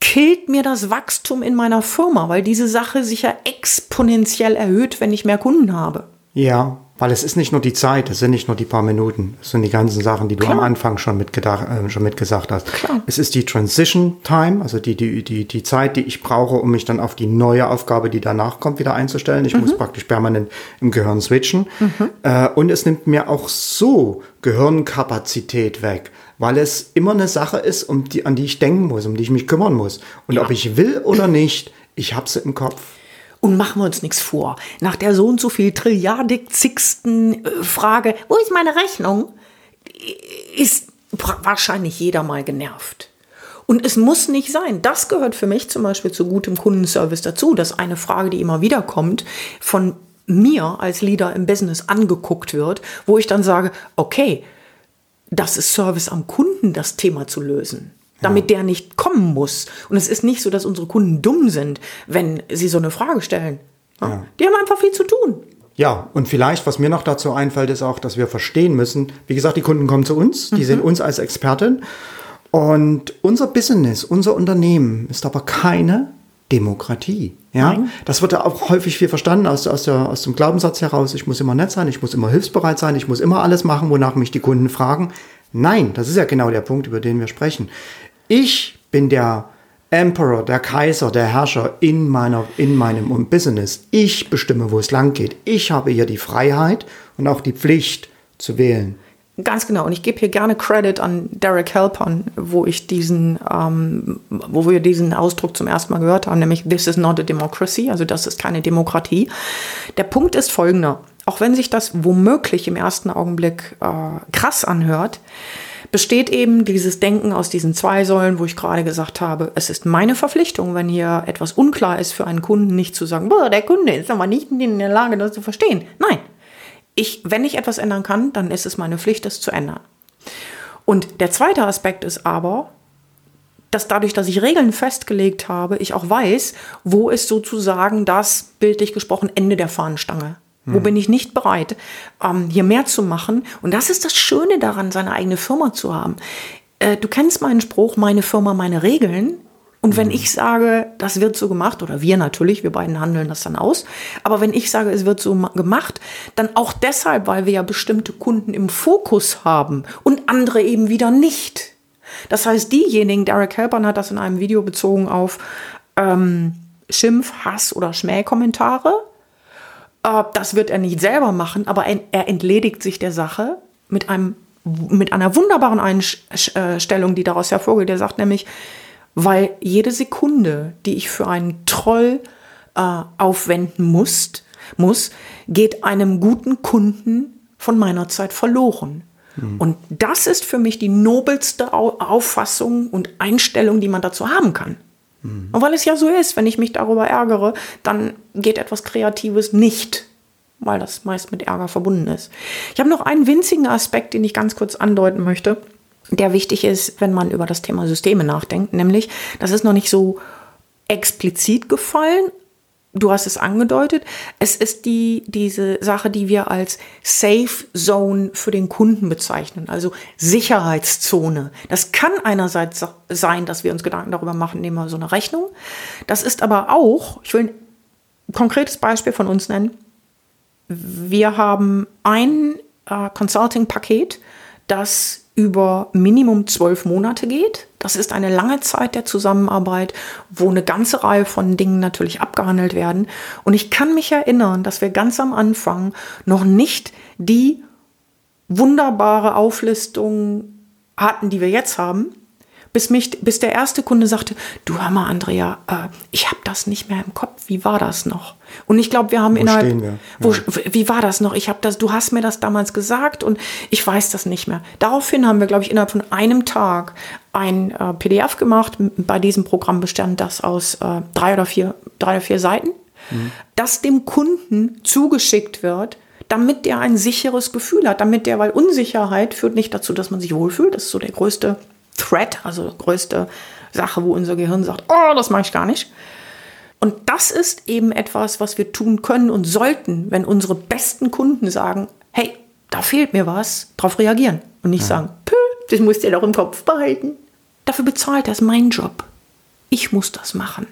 killt mir das Wachstum in meiner Firma, weil diese Sache sich ja exponentiell erhöht, wenn ich mehr Kunden habe. Ja, weil es ist nicht nur die Zeit, es sind nicht nur die paar Minuten, es sind die ganzen Sachen, die du Klar. am Anfang schon, mitgedacht, äh, schon mitgesagt hast. Klar. Es ist die Transition Time, also die, die, die, die Zeit, die ich brauche, um mich dann auf die neue Aufgabe, die danach kommt, wieder einzustellen. Ich mhm. muss praktisch permanent im Gehirn switchen. Mhm. Äh, und es nimmt mir auch so Gehirnkapazität weg weil es immer eine Sache ist, um die, an die ich denken muss, um die ich mich kümmern muss. Und ja. ob ich will oder nicht, ich habe sie im Kopf. Und machen wir uns nichts vor. Nach der so und so viel trilliardigzigsten äh, Frage, wo ist meine Rechnung, ist wahrscheinlich jeder mal genervt. Und es muss nicht sein. Das gehört für mich zum Beispiel zu gutem Kundenservice dazu, dass eine Frage, die immer wieder kommt, von mir als Leader im Business angeguckt wird, wo ich dann sage, okay, das ist Service am Kunden, das Thema zu lösen damit der nicht kommen muss. Und es ist nicht so, dass unsere Kunden dumm sind, wenn sie so eine Frage stellen. Ja. Die haben einfach viel zu tun. Ja, und vielleicht, was mir noch dazu einfällt, ist auch, dass wir verstehen müssen, wie gesagt, die Kunden kommen zu uns, die mhm. sehen uns als Expertin. Und unser Business, unser Unternehmen ist aber keine Demokratie. Ja, Nein. das wird ja auch häufig viel verstanden aus, aus, der, aus dem Glaubenssatz heraus. Ich muss immer nett sein, ich muss immer hilfsbereit sein, ich muss immer alles machen, wonach mich die Kunden fragen. Nein, das ist ja genau der Punkt, über den wir sprechen. Ich bin der Emperor, der Kaiser, der Herrscher in, meiner, in meinem Business. Ich bestimme, wo es lang geht. Ich habe hier die Freiheit und auch die Pflicht zu wählen. Ganz genau. Und ich gebe hier gerne Credit an Derek Halpern, wo ich diesen, ähm, wo wir diesen Ausdruck zum ersten Mal gehört haben, nämlich This is not a democracy, also das ist keine Demokratie. Der Punkt ist folgender. Auch wenn sich das womöglich im ersten Augenblick äh, krass anhört, besteht eben dieses Denken aus diesen zwei Säulen, wo ich gerade gesagt habe, es ist meine Verpflichtung, wenn hier etwas unklar ist für einen Kunden, nicht zu sagen, boah, der Kunde ist aber nicht in der Lage, das zu verstehen. Nein, ich, wenn ich etwas ändern kann, dann ist es meine Pflicht, es zu ändern. Und der zweite Aspekt ist aber, dass dadurch, dass ich Regeln festgelegt habe, ich auch weiß, wo ist sozusagen das, bildlich gesprochen, Ende der Fahnenstange. Wo bin ich nicht bereit, ähm, hier mehr zu machen? Und das ist das Schöne daran, seine eigene Firma zu haben. Äh, du kennst meinen Spruch, meine Firma, meine Regeln. Und wenn hm. ich sage, das wird so gemacht, oder wir natürlich, wir beiden handeln das dann aus, aber wenn ich sage, es wird so gemacht, dann auch deshalb, weil wir ja bestimmte Kunden im Fokus haben und andere eben wieder nicht. Das heißt, diejenigen, Derek Helpern hat das in einem Video bezogen auf ähm, Schimpf, Hass oder Schmähkommentare, äh, das wird er nicht selber machen, aber er entledigt sich der Sache mit einem mit einer wunderbaren Einstellung, die daraus hervorgeht. Er sagt nämlich, weil jede Sekunde, die ich für einen Troll äh, aufwenden musst, muss, geht einem guten Kunden von meiner Zeit verloren. Mhm. Und das ist für mich die nobelste Auffassung und Einstellung, die man dazu haben kann. Mhm. Und weil es ja so ist, wenn ich mich darüber ärgere, dann geht etwas Kreatives nicht, weil das meist mit Ärger verbunden ist. Ich habe noch einen winzigen Aspekt, den ich ganz kurz andeuten möchte, der wichtig ist, wenn man über das Thema Systeme nachdenkt, nämlich, das ist noch nicht so explizit gefallen, du hast es angedeutet, es ist die, diese Sache, die wir als Safe Zone für den Kunden bezeichnen, also Sicherheitszone. Das kann einerseits sein, dass wir uns Gedanken darüber machen, nehmen wir so eine Rechnung. Das ist aber auch, ich will ein konkretes Beispiel von uns nennen. Wir haben ein äh, Consulting-Paket, das über Minimum zwölf Monate geht. Das ist eine lange Zeit der Zusammenarbeit, wo eine ganze Reihe von Dingen natürlich abgehandelt werden. Und ich kann mich erinnern, dass wir ganz am Anfang noch nicht die wunderbare Auflistung hatten, die wir jetzt haben bis, mich, bis der erste Kunde sagte, du hör mal, Andrea, äh, ich habe das nicht mehr im Kopf. Wie war das noch? Und ich glaube, wir haben wo innerhalb, wir? Wo, ja. wie war das noch? Ich habe das, du hast mir das damals gesagt und ich weiß das nicht mehr. Daraufhin haben wir, glaube ich, innerhalb von einem Tag ein äh, PDF gemacht. Bei diesem Programm bestand das aus äh, drei oder vier, drei oder vier Seiten, mhm. das dem Kunden zugeschickt wird damit der ein sicheres Gefühl hat, damit der, weil Unsicherheit führt nicht dazu, dass man sich wohlfühlt, das ist so der größte Threat, also größte Sache, wo unser Gehirn sagt, oh, das mache ich gar nicht. Und das ist eben etwas, was wir tun können und sollten, wenn unsere besten Kunden sagen, hey, da fehlt mir was, darauf reagieren und nicht ja. sagen, das musst ihr doch im Kopf behalten. Dafür bezahlt das mein Job. Ich muss das machen.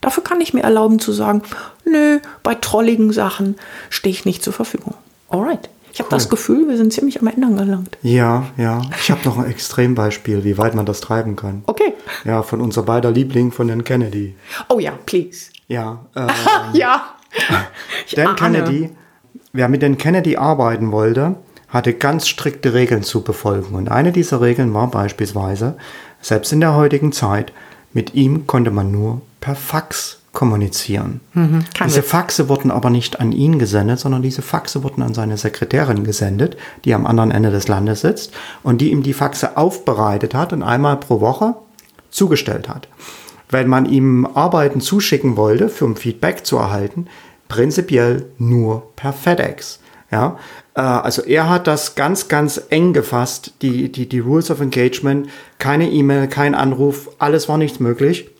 Dafür kann ich mir erlauben zu sagen, nö, bei trolligen Sachen stehe ich nicht zur Verfügung. Alright. Ich habe cool. das Gefühl, wir sind ziemlich am Ende angelangt. Ja, ja. Ich habe noch ein Extrembeispiel, wie weit man das treiben kann. Okay. Ja, von unser beider Liebling, von den Kennedy. Oh ja, please. Ja. [LAUGHS] Ähm, ja. [LAUGHS] Dan Kennedy, wer mit den Kennedy arbeiten wollte, hatte ganz strikte Regeln zu befolgen. Und eine dieser Regeln war beispielsweise, selbst in der heutigen Zeit, mit ihm konnte man nur per Fax kommunizieren. Mhm, diese Faxe wurden aber nicht an ihn gesendet, sondern diese Faxe wurden an seine Sekretärin gesendet, die am anderen Ende des Landes sitzt und die ihm die Faxe aufbereitet hat und einmal pro Woche zugestellt hat. Wenn man ihm Arbeiten zuschicken wollte, für ein Feedback zu erhalten, prinzipiell nur per FedEx. Ja, äh, also er hat das ganz, ganz eng gefasst, die, die, die Rules of Engagement, keine E-Mail, kein Anruf, alles war nichts möglich.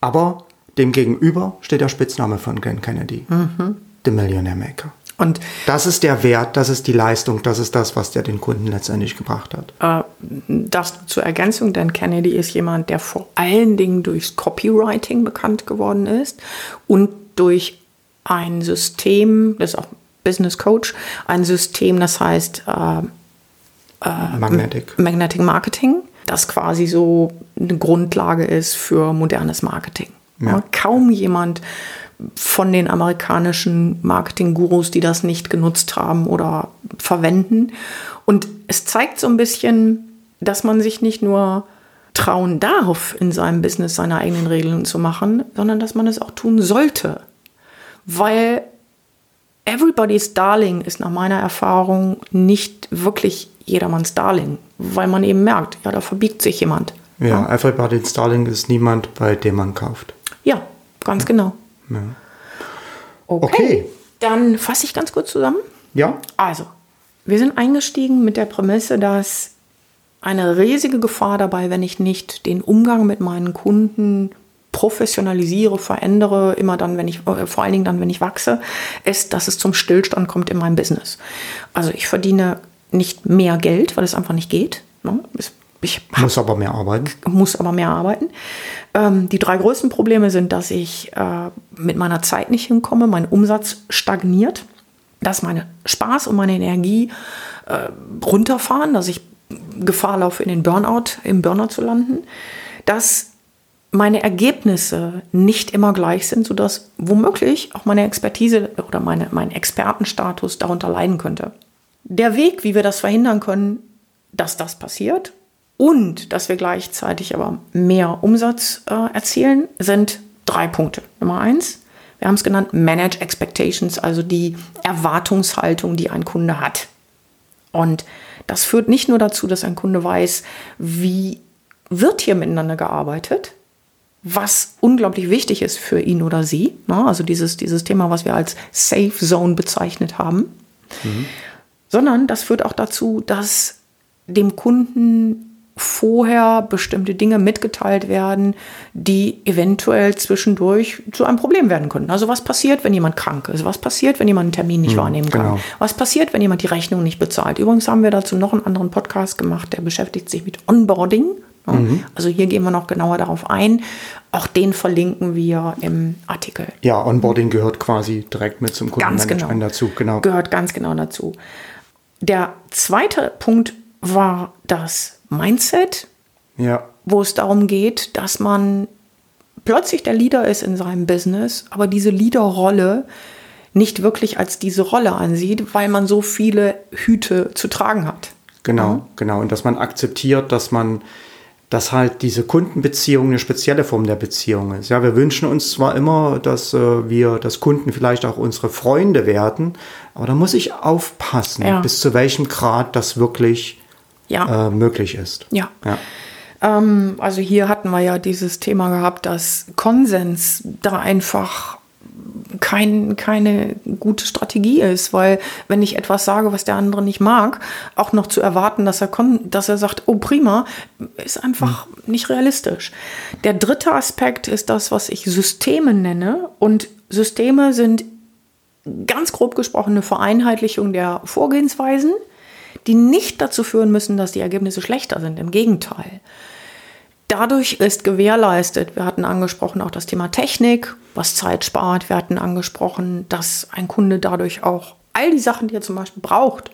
Aber Demgegenüber steht der Spitzname von Glenn Kennedy, mhm. The Millionaire Maker. Und das ist der Wert, das ist die Leistung, das ist das, was der den Kunden letztendlich gebracht hat. Äh, das zur Ergänzung, denn Kennedy ist jemand, der vor allen Dingen durchs Copywriting bekannt geworden ist und durch ein System, das ist auch Business Coach, ein System, das heißt äh, äh, Magnetic. Magnetic Marketing, das quasi so eine Grundlage ist für modernes Marketing. Ja. Kaum jemand von den amerikanischen Marketing-Gurus, die das nicht genutzt haben oder verwenden. Und es zeigt so ein bisschen, dass man sich nicht nur trauen darf, in seinem Business seine eigenen Regeln zu machen, sondern dass man es auch tun sollte. Weil Everybody's Darling ist nach meiner Erfahrung nicht wirklich jedermanns Darling, weil man eben merkt, ja, da verbiegt sich jemand. Ja, ja. Everybody's Darling ist niemand, bei dem man kauft. Ja, ganz genau. Ja. Okay. okay. Dann fasse ich ganz kurz zusammen. Ja. Also, wir sind eingestiegen mit der Prämisse, dass eine riesige Gefahr dabei, wenn ich nicht den Umgang mit meinen Kunden professionalisiere, verändere, immer dann, wenn ich, äh, vor allen Dingen dann, wenn ich wachse, ist, dass es zum Stillstand kommt in meinem Business. Also ich verdiene nicht mehr Geld, weil es einfach nicht geht. Ne? Ich hab, muss aber mehr arbeiten. Muss aber mehr arbeiten. Ähm, die drei größten Probleme sind, dass ich äh, mit meiner Zeit nicht hinkomme, mein Umsatz stagniert, dass meine Spaß und meine Energie äh, runterfahren, dass ich Gefahr laufe, in den Burnout, im Burnout zu landen, dass meine Ergebnisse nicht immer gleich sind, sodass womöglich auch meine Expertise oder meine, mein Expertenstatus darunter leiden könnte. Der Weg, wie wir das verhindern können, dass das passiert, und dass wir gleichzeitig aber mehr Umsatz äh, erzielen, sind drei Punkte. Nummer eins, Wir haben es genannt Manage Expectations, also die Erwartungshaltung, die ein Kunde hat. Und das führt nicht nur dazu, dass ein Kunde weiß, wie wird hier miteinander gearbeitet, was unglaublich wichtig ist für ihn oder sie. Ne? Also dieses, dieses Thema, was wir als Safe Zone bezeichnet haben. Mhm. Sondern das führt auch dazu, dass dem Kunden vorher bestimmte Dinge mitgeteilt werden, die eventuell zwischendurch zu einem Problem werden können. Also was passiert, wenn jemand krank ist? Was passiert, wenn jemand einen Termin nicht hm, wahrnehmen kann? Genau. Was passiert, wenn jemand die Rechnung nicht bezahlt? Übrigens haben wir dazu noch einen anderen Podcast gemacht, der beschäftigt sich mit Onboarding. Mhm. Also hier gehen wir noch genauer darauf ein. Auch den verlinken wir im Artikel. Ja, Onboarding gehört quasi direkt mit zum Kundenmanagement genau. dazu. Genau. Gehört ganz genau dazu. Der zweite Punkt war das Mindset, ja. wo es darum geht, dass man plötzlich der Leader ist in seinem Business, aber diese Leaderrolle nicht wirklich als diese Rolle ansieht, weil man so viele Hüte zu tragen hat. Genau, mhm. genau. Und dass man akzeptiert, dass man, dass halt diese Kundenbeziehung eine spezielle Form der Beziehung ist. Ja, wir wünschen uns zwar immer, dass äh, wir, dass Kunden vielleicht auch unsere Freunde werden, aber da muss ich aufpassen, ja. bis zu welchem Grad das wirklich ja. äh, möglich ist. Ja. ja. Ähm, also hier hatten wir ja dieses Thema gehabt, dass Konsens da einfach kein, keine gute Strategie ist, weil wenn ich etwas sage, was der andere nicht mag, auch noch zu erwarten, dass er kommt, dass er sagt, oh prima, ist einfach mhm. nicht realistisch. Der dritte Aspekt ist das, was ich Systeme nenne und Systeme sind ganz grob gesprochen eine Vereinheitlichung der Vorgehensweisen die nicht dazu führen müssen, dass die Ergebnisse schlechter sind. Im Gegenteil. Dadurch ist gewährleistet, wir hatten angesprochen auch das Thema Technik, was Zeit spart. Wir hatten angesprochen, dass ein Kunde dadurch auch all die Sachen, die er zum Beispiel braucht,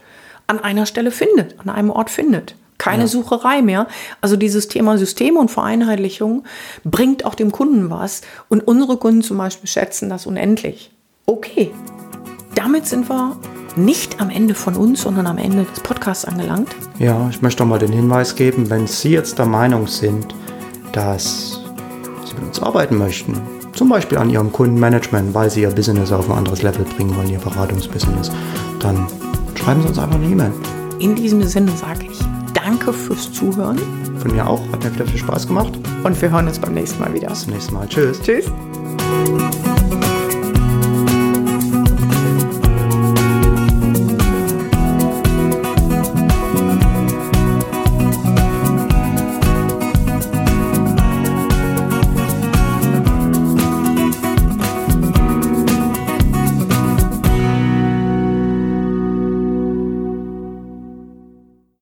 an einer Stelle findet, an einem Ort findet. Keine ja. Sucherei mehr. Also dieses Thema Systeme und Vereinheitlichung bringt auch dem Kunden was. Und unsere Kunden zum Beispiel schätzen das unendlich. Okay, damit sind wir nicht am Ende von uns, sondern am Ende des Podcasts angelangt. Ja, ich möchte noch mal den Hinweis geben, wenn Sie jetzt der Meinung sind, dass Sie mit uns arbeiten möchten, zum Beispiel an Ihrem Kundenmanagement, weil Sie Ihr Business auf ein anderes Level bringen wollen, Ihr Beratungsbusiness, dann schreiben Sie uns einfach eine E-Mail. In diesem Sinne sage ich Danke fürs Zuhören. Von mir auch, hat mir wieder viel Spaß gemacht. Und wir hören uns beim nächsten Mal wieder. Bis zum nächsten Mal. Tschüss. Tschüss.